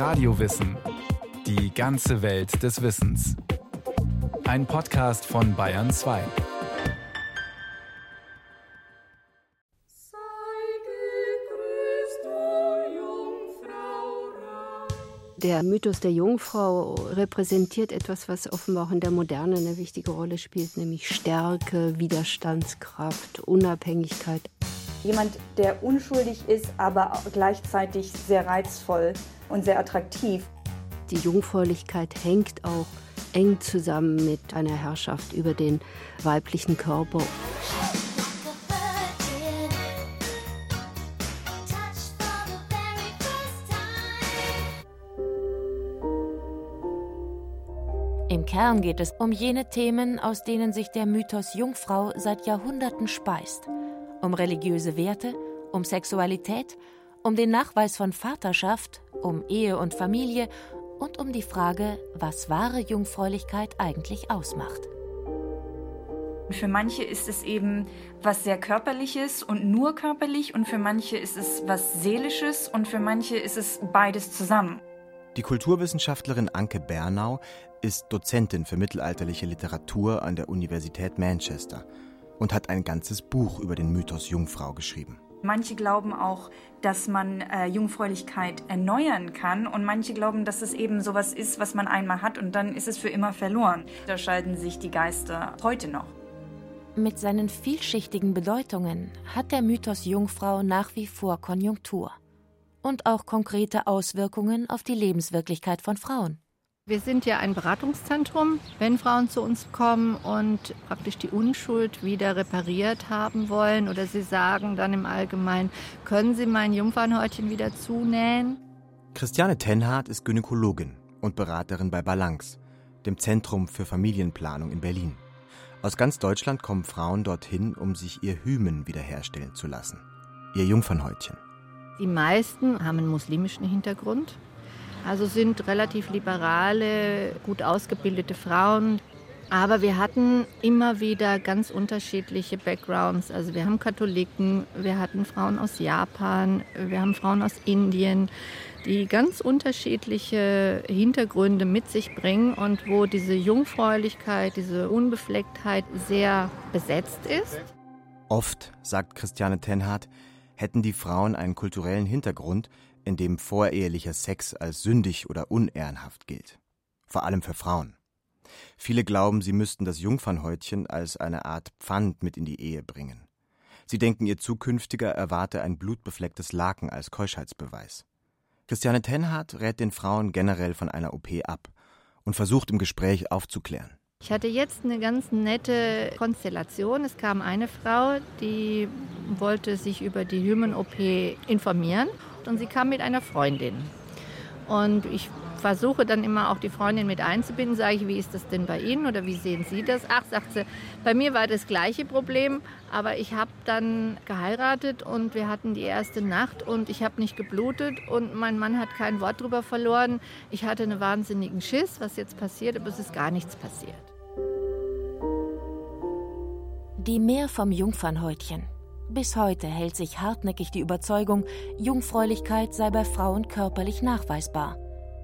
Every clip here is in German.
Radiowissen. Die ganze Welt des Wissens. Ein Podcast von Bayern 2. Der Mythos der Jungfrau repräsentiert etwas, was offenbar auch in der Moderne eine wichtige Rolle spielt, nämlich Stärke, Widerstandskraft, Unabhängigkeit. Jemand, der unschuldig ist, aber gleichzeitig sehr reizvoll und sehr attraktiv. Die Jungfräulichkeit hängt auch eng zusammen mit einer Herrschaft über den weiblichen Körper. Im Kern geht es um jene Themen, aus denen sich der Mythos Jungfrau seit Jahrhunderten speist. Um religiöse Werte, um Sexualität, um den Nachweis von Vaterschaft, um Ehe und Familie und um die Frage, was wahre Jungfräulichkeit eigentlich ausmacht. Für manche ist es eben was sehr körperliches und nur körperlich und für manche ist es was seelisches und für manche ist es beides zusammen. Die Kulturwissenschaftlerin Anke Bernau ist Dozentin für mittelalterliche Literatur an der Universität Manchester und hat ein ganzes Buch über den Mythos Jungfrau geschrieben. Manche glauben auch, dass man äh, Jungfräulichkeit erneuern kann und manche glauben, dass es eben sowas ist, was man einmal hat und dann ist es für immer verloren. Da scheiden sich die Geister heute noch. Mit seinen vielschichtigen Bedeutungen hat der Mythos Jungfrau nach wie vor Konjunktur und auch konkrete Auswirkungen auf die Lebenswirklichkeit von Frauen. Wir sind ja ein Beratungszentrum. Wenn Frauen zu uns kommen und praktisch die Unschuld wieder repariert haben wollen oder sie sagen dann im Allgemeinen, können Sie mein Jungfernhäutchen wieder zunähen? Christiane Tenhardt ist Gynäkologin und Beraterin bei Balance, dem Zentrum für Familienplanung in Berlin. Aus ganz Deutschland kommen Frauen dorthin, um sich ihr Hymen wiederherstellen zu lassen. Ihr Jungfernhäutchen. Die meisten haben einen muslimischen Hintergrund, also sind relativ liberale, gut ausgebildete Frauen. Aber wir hatten immer wieder ganz unterschiedliche Backgrounds. Also wir haben Katholiken, wir hatten Frauen aus Japan, wir haben Frauen aus Indien, die ganz unterschiedliche Hintergründe mit sich bringen und wo diese Jungfräulichkeit, diese Unbeflecktheit sehr besetzt ist. Oft, sagt Christiane Tenhardt, hätten die Frauen einen kulturellen Hintergrund, in dem vorehelicher Sex als sündig oder unehrenhaft gilt. Vor allem für Frauen. Viele glauben, sie müssten das Jungfernhäutchen als eine Art Pfand mit in die Ehe bringen. Sie denken, ihr zukünftiger erwarte ein blutbeflecktes Laken als Keuschheitsbeweis. Christiane Tenhardt rät den Frauen generell von einer OP ab und versucht im Gespräch aufzuklären. Ich hatte jetzt eine ganz nette Konstellation. Es kam eine Frau, die wollte sich über die Hymen-OP informieren und sie kam mit einer Freundin. Und ich versuche dann immer auch die Freundin mit einzubinden, sage ich, wie ist das denn bei Ihnen oder wie sehen Sie das? Ach, sagt sie, bei mir war das gleiche Problem, aber ich habe dann geheiratet und wir hatten die erste Nacht und ich habe nicht geblutet und mein Mann hat kein Wort drüber verloren. Ich hatte einen wahnsinnigen Schiss, was jetzt passiert, aber es ist gar nichts passiert. Die Mehr vom Jungfernhäutchen. Bis heute hält sich hartnäckig die Überzeugung, Jungfräulichkeit sei bei Frauen körperlich nachweisbar.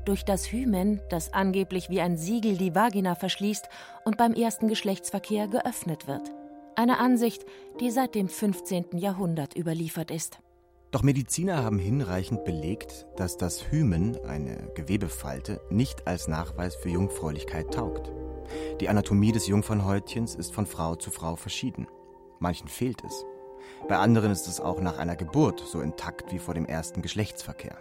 Durch das Hymen, das angeblich wie ein Siegel die Vagina verschließt und beim ersten Geschlechtsverkehr geöffnet wird. Eine Ansicht, die seit dem 15. Jahrhundert überliefert ist. Doch Mediziner haben hinreichend belegt, dass das Hymen, eine Gewebefalte, nicht als Nachweis für Jungfräulichkeit taugt. Die Anatomie des Jungfernhäutchens ist von Frau zu Frau verschieden. Manchen fehlt es. Bei anderen ist es auch nach einer Geburt so intakt wie vor dem ersten Geschlechtsverkehr.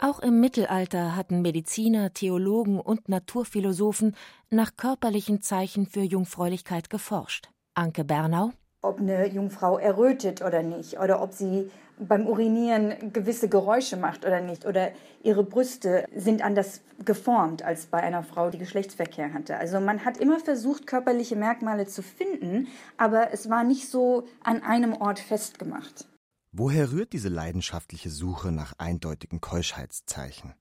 Auch im Mittelalter hatten Mediziner, Theologen und Naturphilosophen nach körperlichen Zeichen für Jungfräulichkeit geforscht. Anke Bernau ob eine Jungfrau errötet oder nicht oder ob sie beim Urinieren gewisse Geräusche macht oder nicht oder ihre Brüste sind anders geformt als bei einer Frau, die Geschlechtsverkehr hatte. Also man hat immer versucht, körperliche Merkmale zu finden, aber es war nicht so an einem Ort festgemacht. Woher rührt diese leidenschaftliche Suche nach eindeutigen Keuschheitszeichen?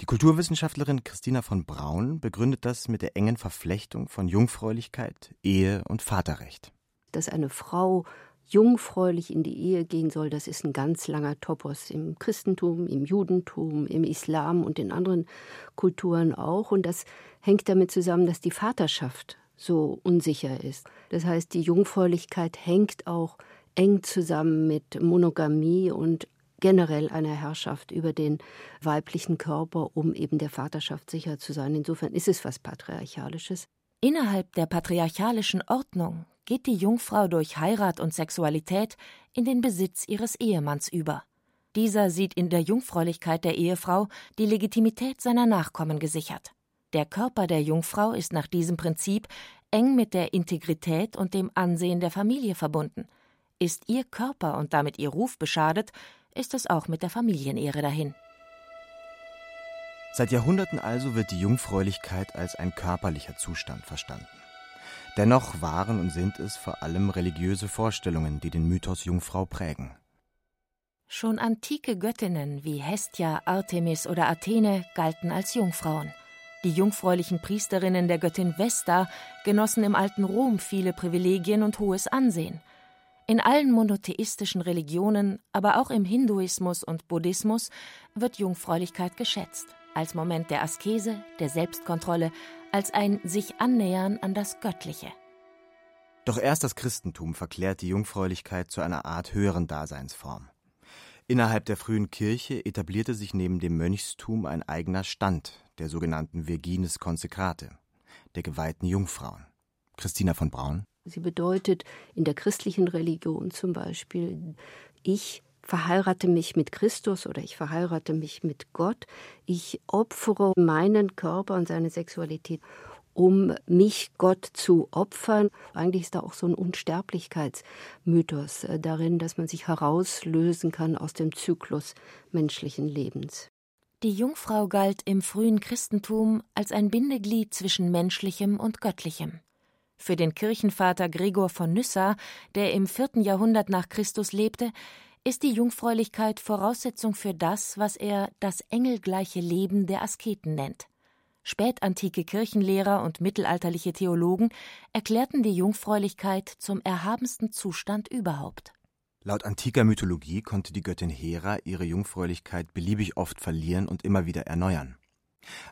Die Kulturwissenschaftlerin Christina von Braun begründet das mit der engen Verflechtung von Jungfräulichkeit, Ehe und Vaterrecht dass eine Frau jungfräulich in die Ehe gehen soll, das ist ein ganz langer Topos im Christentum, im Judentum, im Islam und in anderen Kulturen auch. Und das hängt damit zusammen, dass die Vaterschaft so unsicher ist. Das heißt, die Jungfräulichkeit hängt auch eng zusammen mit Monogamie und generell einer Herrschaft über den weiblichen Körper, um eben der Vaterschaft sicher zu sein. Insofern ist es was Patriarchalisches. Innerhalb der patriarchalischen Ordnung geht die Jungfrau durch Heirat und Sexualität in den Besitz ihres Ehemanns über. Dieser sieht in der Jungfräulichkeit der Ehefrau die Legitimität seiner Nachkommen gesichert. Der Körper der Jungfrau ist nach diesem Prinzip eng mit der Integrität und dem Ansehen der Familie verbunden. Ist ihr Körper und damit ihr Ruf beschadet, ist es auch mit der Familienehre dahin. Seit Jahrhunderten also wird die Jungfräulichkeit als ein körperlicher Zustand verstanden. Dennoch waren und sind es vor allem religiöse Vorstellungen, die den Mythos Jungfrau prägen. Schon antike Göttinnen wie Hestia, Artemis oder Athene galten als Jungfrauen. Die jungfräulichen Priesterinnen der Göttin Vesta genossen im alten Rom viele Privilegien und hohes Ansehen. In allen monotheistischen Religionen, aber auch im Hinduismus und Buddhismus wird Jungfräulichkeit geschätzt, als Moment der Askese, der Selbstkontrolle, als ein sich annähern an das Göttliche. Doch erst das Christentum verklärt die Jungfräulichkeit zu einer Art höheren Daseinsform. Innerhalb der frühen Kirche etablierte sich neben dem Mönchstum ein eigener Stand der sogenannten Virgines Consecrate, der geweihten Jungfrauen. Christina von Braun Sie bedeutet in der christlichen Religion zum Beispiel, ich verheirate mich mit Christus oder ich verheirate mich mit Gott. Ich opfere meinen Körper und seine Sexualität, um mich Gott zu opfern. Eigentlich ist da auch so ein Unsterblichkeitsmythos äh, darin, dass man sich herauslösen kann aus dem Zyklus menschlichen Lebens. Die Jungfrau galt im frühen Christentum als ein Bindeglied zwischen menschlichem und göttlichem. Für den Kirchenvater Gregor von Nyssa, der im vierten Jahrhundert nach Christus lebte, ist die Jungfräulichkeit Voraussetzung für das, was er das engelgleiche Leben der Asketen nennt. Spätantike Kirchenlehrer und mittelalterliche Theologen erklärten die Jungfräulichkeit zum erhabensten Zustand überhaupt. Laut antiker Mythologie konnte die Göttin Hera ihre Jungfräulichkeit beliebig oft verlieren und immer wieder erneuern.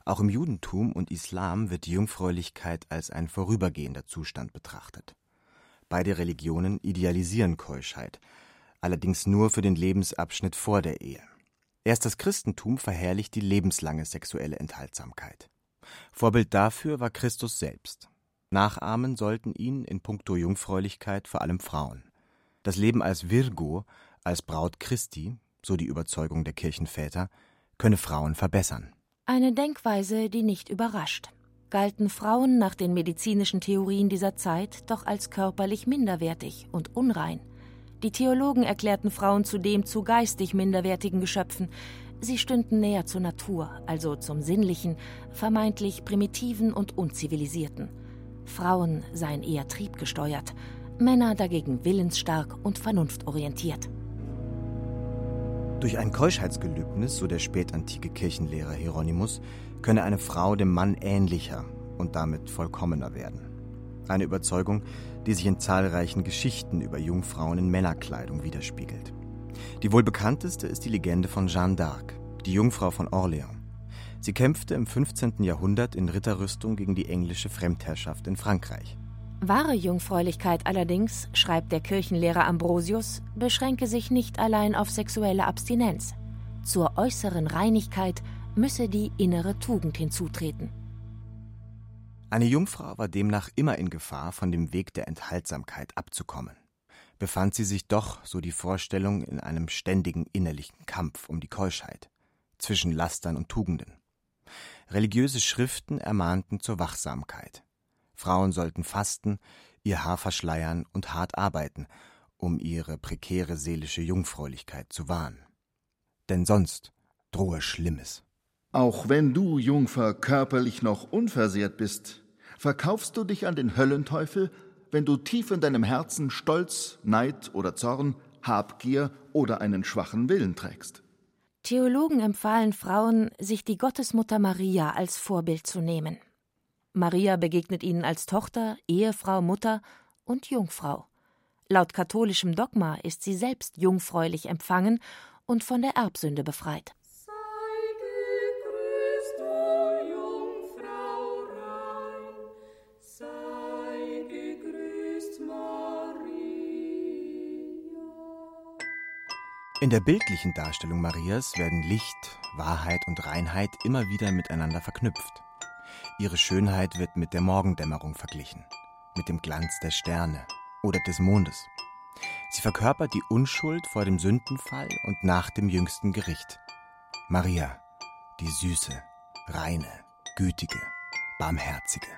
Auch im Judentum und Islam wird die Jungfräulichkeit als ein vorübergehender Zustand betrachtet. Beide Religionen idealisieren Keuschheit, allerdings nur für den Lebensabschnitt vor der Ehe. Erst das Christentum verherrlicht die lebenslange sexuelle Enthaltsamkeit. Vorbild dafür war Christus selbst. Nachahmen sollten ihn in puncto Jungfräulichkeit vor allem Frauen. Das Leben als Virgo, als Braut Christi, so die Überzeugung der Kirchenväter, könne Frauen verbessern. Eine Denkweise, die nicht überrascht. Galten Frauen nach den medizinischen Theorien dieser Zeit doch als körperlich minderwertig und unrein. Die Theologen erklärten Frauen zudem zu geistig minderwertigen Geschöpfen. Sie stünden näher zur Natur, also zum Sinnlichen, vermeintlich primitiven und unzivilisierten. Frauen seien eher triebgesteuert, Männer dagegen willensstark und vernunftorientiert. Durch ein Keuschheitsgelübnis, so der spätantike Kirchenlehrer Hieronymus, könne eine Frau dem Mann ähnlicher und damit vollkommener werden. Eine Überzeugung, die sich in zahlreichen Geschichten über Jungfrauen in Männerkleidung widerspiegelt. Die wohl bekannteste ist die Legende von Jeanne d'Arc, die Jungfrau von Orléans. Sie kämpfte im 15. Jahrhundert in Ritterrüstung gegen die englische Fremdherrschaft in Frankreich. Wahre Jungfräulichkeit allerdings, schreibt der Kirchenlehrer Ambrosius, beschränke sich nicht allein auf sexuelle Abstinenz. Zur äußeren Reinigkeit müsse die innere Tugend hinzutreten. Eine Jungfrau war demnach immer in Gefahr, von dem Weg der Enthaltsamkeit abzukommen. Befand sie sich doch, so die Vorstellung, in einem ständigen innerlichen Kampf um die Keuschheit zwischen Lastern und Tugenden. Religiöse Schriften ermahnten zur Wachsamkeit. Frauen sollten fasten, ihr Haar verschleiern und hart arbeiten, um ihre prekäre seelische Jungfräulichkeit zu wahren. Denn sonst drohe Schlimmes. Auch wenn du, Jungfer, körperlich noch unversehrt bist, verkaufst du dich an den Höllenteufel, wenn du tief in deinem Herzen Stolz, Neid oder Zorn, Habgier oder einen schwachen Willen trägst. Theologen empfahlen Frauen, sich die Gottesmutter Maria als Vorbild zu nehmen. Maria begegnet ihnen als Tochter, Ehefrau, Mutter und Jungfrau. Laut katholischem Dogma ist sie selbst jungfräulich empfangen und von der Erbsünde befreit. In der bildlichen Darstellung Marias werden Licht, Wahrheit und Reinheit immer wieder miteinander verknüpft. Ihre Schönheit wird mit der Morgendämmerung verglichen, mit dem Glanz der Sterne oder des Mondes. Sie verkörpert die Unschuld vor dem Sündenfall und nach dem jüngsten Gericht. Maria, die süße, reine, gütige, barmherzige.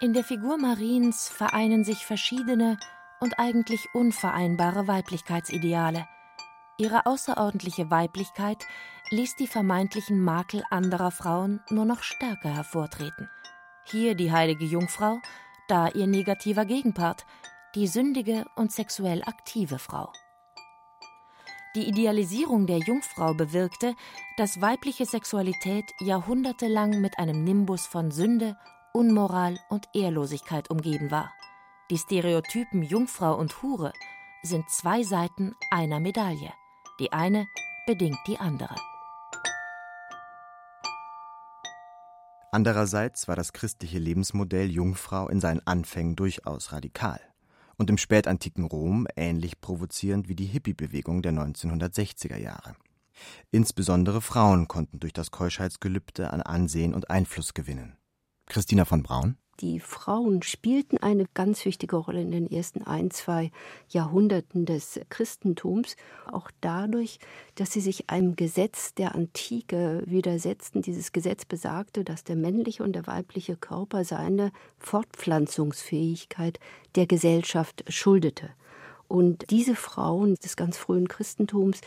In der Figur Mariens vereinen sich verschiedene und eigentlich unvereinbare Weiblichkeitsideale, Ihre außerordentliche Weiblichkeit ließ die vermeintlichen Makel anderer Frauen nur noch stärker hervortreten. Hier die heilige Jungfrau, da ihr negativer Gegenpart, die sündige und sexuell aktive Frau. Die Idealisierung der Jungfrau bewirkte, dass weibliche Sexualität jahrhundertelang mit einem Nimbus von Sünde, Unmoral und Ehrlosigkeit umgeben war. Die Stereotypen Jungfrau und Hure sind zwei Seiten einer Medaille. Die eine bedingt die andere. Andererseits war das christliche Lebensmodell Jungfrau in seinen Anfängen durchaus radikal und im spätantiken Rom ähnlich provozierend wie die Hippie-Bewegung der 1960er Jahre. Insbesondere Frauen konnten durch das Keuschheitsgelübde an Ansehen und Einfluss gewinnen. Christina von Braun die Frauen spielten eine ganz wichtige Rolle in den ersten ein, zwei Jahrhunderten des Christentums, auch dadurch, dass sie sich einem Gesetz der Antike widersetzten. Dieses Gesetz besagte, dass der männliche und der weibliche Körper seine Fortpflanzungsfähigkeit der Gesellschaft schuldete. Und diese Frauen des ganz frühen Christentums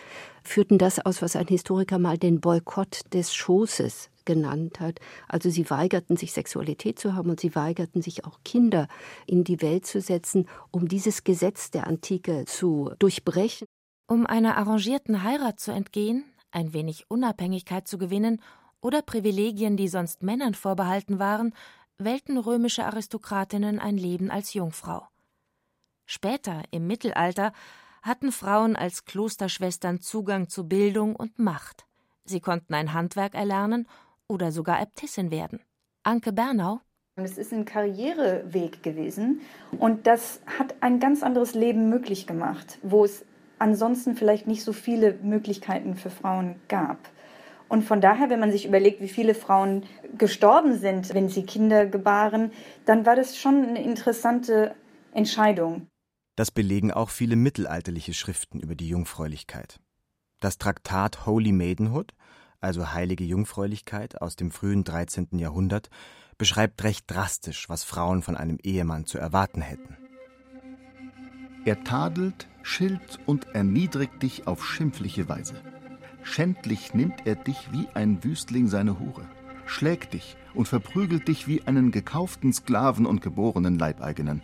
führten das aus, was ein Historiker mal den Boykott des Schoßes genannt hat. Also sie weigerten sich Sexualität zu haben und sie weigerten sich auch Kinder in die Welt zu setzen, um dieses Gesetz der Antike zu durchbrechen. Um einer arrangierten Heirat zu entgehen, ein wenig Unabhängigkeit zu gewinnen oder Privilegien, die sonst Männern vorbehalten waren, wählten römische Aristokratinnen ein Leben als Jungfrau. Später, im Mittelalter, hatten Frauen als Klosterschwestern Zugang zu Bildung und Macht. Sie konnten ein Handwerk erlernen oder sogar Äbtissin werden. Anke Bernau es ist ein Karriereweg gewesen und das hat ein ganz anderes Leben möglich gemacht, wo es ansonsten vielleicht nicht so viele Möglichkeiten für Frauen gab. Und von daher, wenn man sich überlegt, wie viele Frauen gestorben sind, wenn sie Kinder gebaren, dann war das schon eine interessante Entscheidung. Das belegen auch viele mittelalterliche Schriften über die Jungfräulichkeit. Das Traktat Holy Maidenhood also heilige Jungfräulichkeit aus dem frühen 13. Jahrhundert, beschreibt recht drastisch, was Frauen von einem Ehemann zu erwarten hätten. Er tadelt, schilt und erniedrigt dich auf schimpfliche Weise. Schändlich nimmt er dich wie ein Wüstling seine Hure, schlägt dich und verprügelt dich wie einen gekauften Sklaven und geborenen Leibeigenen.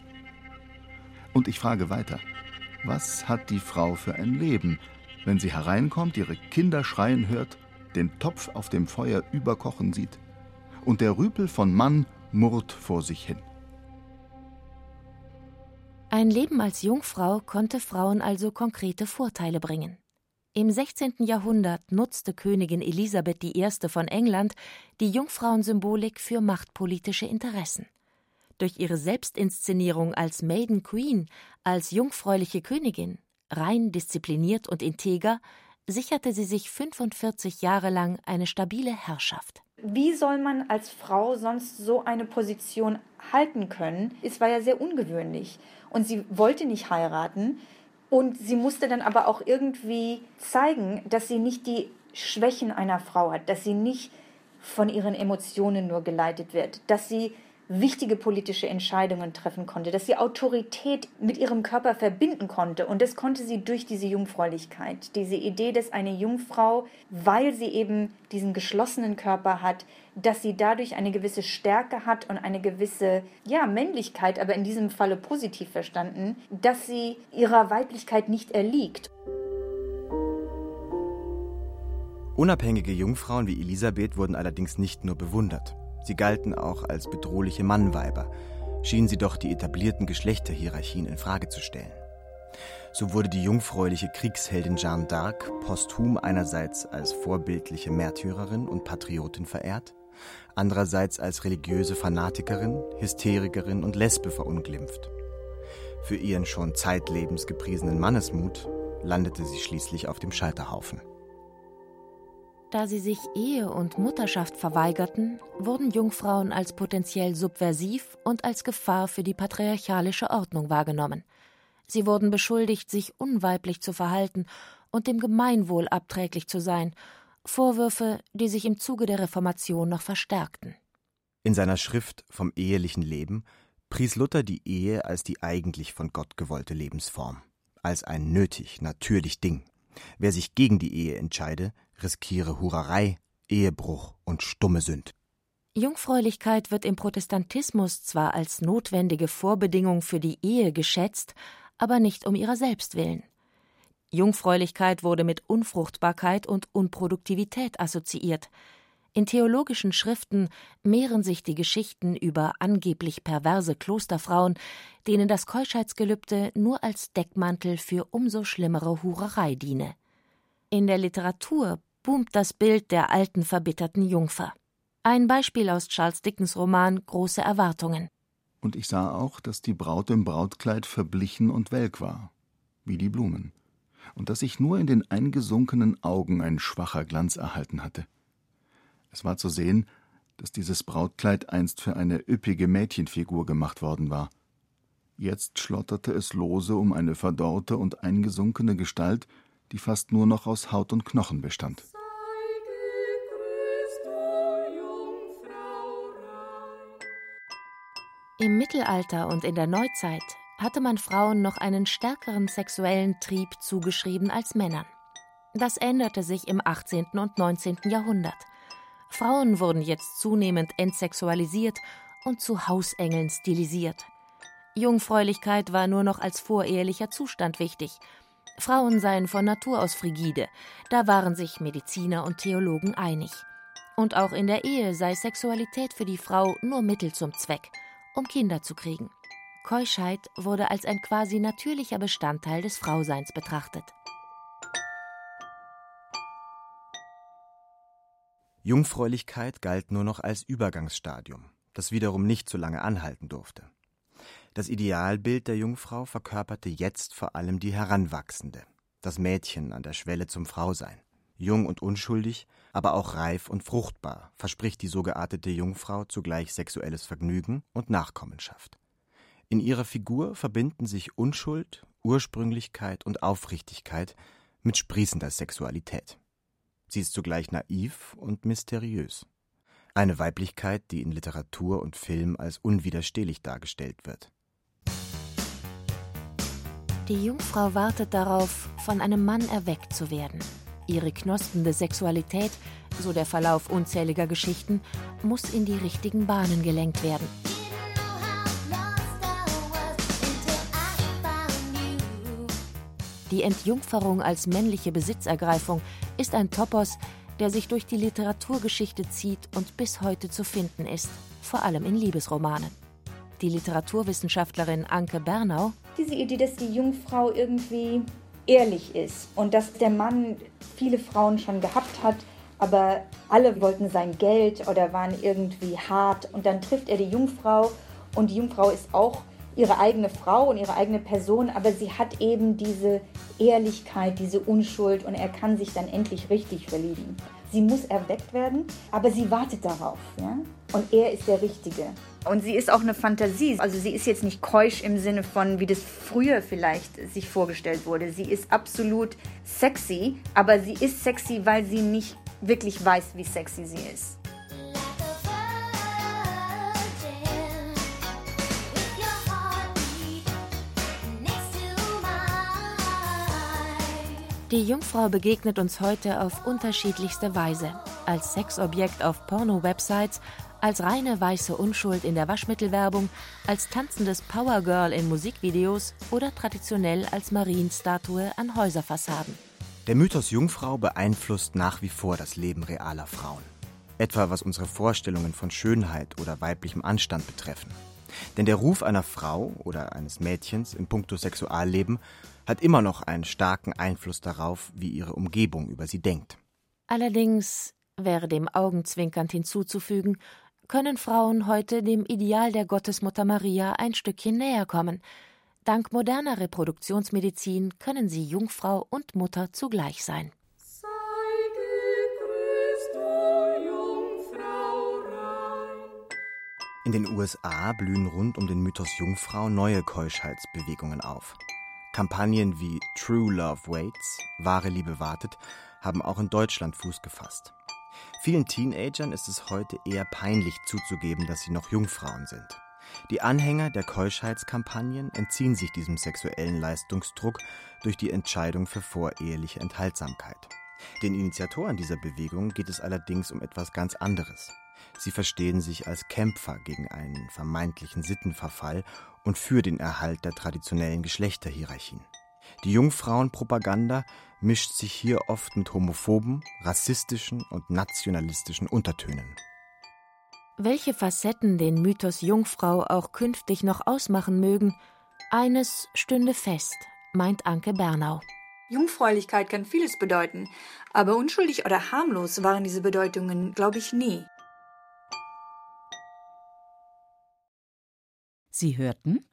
Und ich frage weiter, was hat die Frau für ein Leben, wenn sie hereinkommt, ihre Kinder schreien hört den Topf auf dem Feuer überkochen sieht, und der Rüpel von Mann murrt vor sich hin. Ein Leben als Jungfrau konnte Frauen also konkrete Vorteile bringen. Im 16. Jahrhundert nutzte Königin Elisabeth I. von England die Jungfrauensymbolik für machtpolitische Interessen. Durch ihre Selbstinszenierung als Maiden Queen, als jungfräuliche Königin, rein diszipliniert und integer, sicherte sie sich 45 Jahre lang eine stabile Herrschaft. Wie soll man als Frau sonst so eine Position halten können? Es war ja sehr ungewöhnlich. Und sie wollte nicht heiraten. Und sie musste dann aber auch irgendwie zeigen, dass sie nicht die Schwächen einer Frau hat, dass sie nicht von ihren Emotionen nur geleitet wird, dass sie wichtige politische Entscheidungen treffen konnte, dass sie Autorität mit ihrem Körper verbinden konnte. Und das konnte sie durch diese Jungfräulichkeit. Diese Idee, dass eine Jungfrau, weil sie eben diesen geschlossenen Körper hat, dass sie dadurch eine gewisse Stärke hat und eine gewisse ja, Männlichkeit, aber in diesem Falle positiv verstanden, dass sie ihrer Weiblichkeit nicht erliegt. Unabhängige Jungfrauen wie Elisabeth wurden allerdings nicht nur bewundert. Sie galten auch als bedrohliche Mannweiber, schienen sie doch die etablierten Geschlechterhierarchien in Frage zu stellen. So wurde die jungfräuliche Kriegsheldin Jeanne d'Arc posthum einerseits als vorbildliche Märtyrerin und Patriotin verehrt, andererseits als religiöse Fanatikerin, Hysterikerin und Lesbe verunglimpft. Für ihren schon zeitlebens gepriesenen Mannesmut landete sie schließlich auf dem Scheiterhaufen. Da sie sich Ehe und Mutterschaft verweigerten, wurden Jungfrauen als potenziell subversiv und als Gefahr für die patriarchalische Ordnung wahrgenommen. Sie wurden beschuldigt, sich unweiblich zu verhalten und dem Gemeinwohl abträglich zu sein, Vorwürfe, die sich im Zuge der Reformation noch verstärkten. In seiner Schrift vom ehelichen Leben pries Luther die Ehe als die eigentlich von Gott gewollte Lebensform, als ein nötig, natürlich Ding. Wer sich gegen die Ehe entscheide, riskiere Hurerei, Ehebruch und stumme Sünd. Jungfräulichkeit wird im Protestantismus zwar als notwendige Vorbedingung für die Ehe geschätzt, aber nicht um ihrer selbst willen. Jungfräulichkeit wurde mit Unfruchtbarkeit und Unproduktivität assoziiert. In theologischen Schriften mehren sich die Geschichten über angeblich perverse Klosterfrauen, denen das Keuschheitsgelübde nur als Deckmantel für umso schlimmere Hurerei diene. In der Literatur boomt das Bild der alten verbitterten Jungfer. Ein Beispiel aus Charles Dickens Roman Große Erwartungen. Und ich sah auch, dass die Braut im Brautkleid verblichen und welk war, wie die Blumen, und dass sich nur in den eingesunkenen Augen ein schwacher Glanz erhalten hatte. Es war zu sehen, dass dieses Brautkleid einst für eine üppige Mädchenfigur gemacht worden war. Jetzt schlotterte es lose um eine verdorrte und eingesunkene Gestalt, die fast nur noch aus Haut und Knochen bestand. Im Mittelalter und in der Neuzeit hatte man Frauen noch einen stärkeren sexuellen Trieb zugeschrieben als Männern. Das änderte sich im 18. und 19. Jahrhundert. Frauen wurden jetzt zunehmend entsexualisiert und zu Hausengeln stilisiert. Jungfräulichkeit war nur noch als vorehelicher Zustand wichtig Frauen seien von Natur aus frigide, da waren sich Mediziner und Theologen einig. Und auch in der Ehe sei Sexualität für die Frau nur Mittel zum Zweck, um Kinder zu kriegen. Keuschheit wurde als ein quasi natürlicher Bestandteil des Frauseins betrachtet. Jungfräulichkeit galt nur noch als Übergangsstadium, das wiederum nicht so lange anhalten durfte. Das Idealbild der Jungfrau verkörperte jetzt vor allem die Heranwachsende, das Mädchen an der Schwelle zum Frausein. Jung und unschuldig, aber auch reif und fruchtbar verspricht die so geartete Jungfrau zugleich sexuelles Vergnügen und Nachkommenschaft. In ihrer Figur verbinden sich Unschuld, Ursprünglichkeit und Aufrichtigkeit mit sprießender Sexualität. Sie ist zugleich naiv und mysteriös. Eine Weiblichkeit, die in Literatur und Film als unwiderstehlich dargestellt wird. Die Jungfrau wartet darauf, von einem Mann erweckt zu werden. Ihre knospende Sexualität, so der Verlauf unzähliger Geschichten, muss in die richtigen Bahnen gelenkt werden. Die Entjungferung als männliche Besitzergreifung ist ein Topos, der sich durch die Literaturgeschichte zieht und bis heute zu finden ist, vor allem in Liebesromanen. Die Literaturwissenschaftlerin Anke Bernau diese Idee, dass die Jungfrau irgendwie ehrlich ist und dass der Mann viele Frauen schon gehabt hat, aber alle wollten sein Geld oder waren irgendwie hart und dann trifft er die Jungfrau und die Jungfrau ist auch ihre eigene Frau und ihre eigene Person, aber sie hat eben diese Ehrlichkeit, diese Unschuld und er kann sich dann endlich richtig verlieben. Sie muss erweckt werden, aber sie wartet darauf. Ja? Und er ist der Richtige. Und sie ist auch eine Fantasie. Also sie ist jetzt nicht keusch im Sinne von, wie das früher vielleicht sich vorgestellt wurde. Sie ist absolut sexy, aber sie ist sexy, weil sie nicht wirklich weiß, wie sexy sie ist. Die Jungfrau begegnet uns heute auf unterschiedlichste Weise. Als Sexobjekt auf Porno-Websites, als reine weiße Unschuld in der Waschmittelwerbung, als tanzendes Powergirl in Musikvideos oder traditionell als Marienstatue an Häuserfassaden. Der Mythos Jungfrau beeinflusst nach wie vor das Leben realer Frauen. Etwa was unsere Vorstellungen von Schönheit oder weiblichem Anstand betreffen. Denn der Ruf einer Frau oder eines Mädchens in puncto Sexualleben hat immer noch einen starken Einfluss darauf, wie ihre Umgebung über sie denkt. Allerdings wäre dem augenzwinkernd hinzuzufügen, können Frauen heute dem Ideal der Gottesmutter Maria ein Stückchen näher kommen. Dank moderner Reproduktionsmedizin können sie Jungfrau und Mutter zugleich sein. In den USA blühen rund um den Mythos Jungfrau neue Keuschheitsbewegungen auf. Kampagnen wie True Love Waits, wahre Liebe wartet, haben auch in Deutschland Fuß gefasst. Vielen Teenagern ist es heute eher peinlich zuzugeben, dass sie noch Jungfrauen sind. Die Anhänger der Keuschheitskampagnen entziehen sich diesem sexuellen Leistungsdruck durch die Entscheidung für voreheliche Enthaltsamkeit. Den Initiatoren dieser Bewegung geht es allerdings um etwas ganz anderes. Sie verstehen sich als Kämpfer gegen einen vermeintlichen Sittenverfall und für den Erhalt der traditionellen Geschlechterhierarchien. Die Jungfrauenpropaganda mischt sich hier oft mit homophoben, rassistischen und nationalistischen Untertönen. Welche Facetten den Mythos Jungfrau auch künftig noch ausmachen mögen, eines stünde fest, meint Anke Bernau. Jungfräulichkeit kann vieles bedeuten, aber unschuldig oder harmlos waren diese Bedeutungen, glaube ich, nie. Sie hörten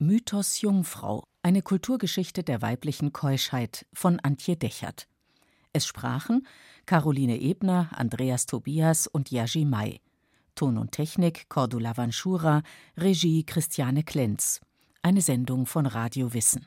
Mythos Jungfrau, eine Kulturgeschichte der weiblichen Keuschheit von Antje Dechert. Es sprachen Caroline Ebner, Andreas Tobias und Yaji Mai. Ton und Technik Cordula Vanschura, Regie Christiane Klenz. Eine Sendung von Radio Wissen.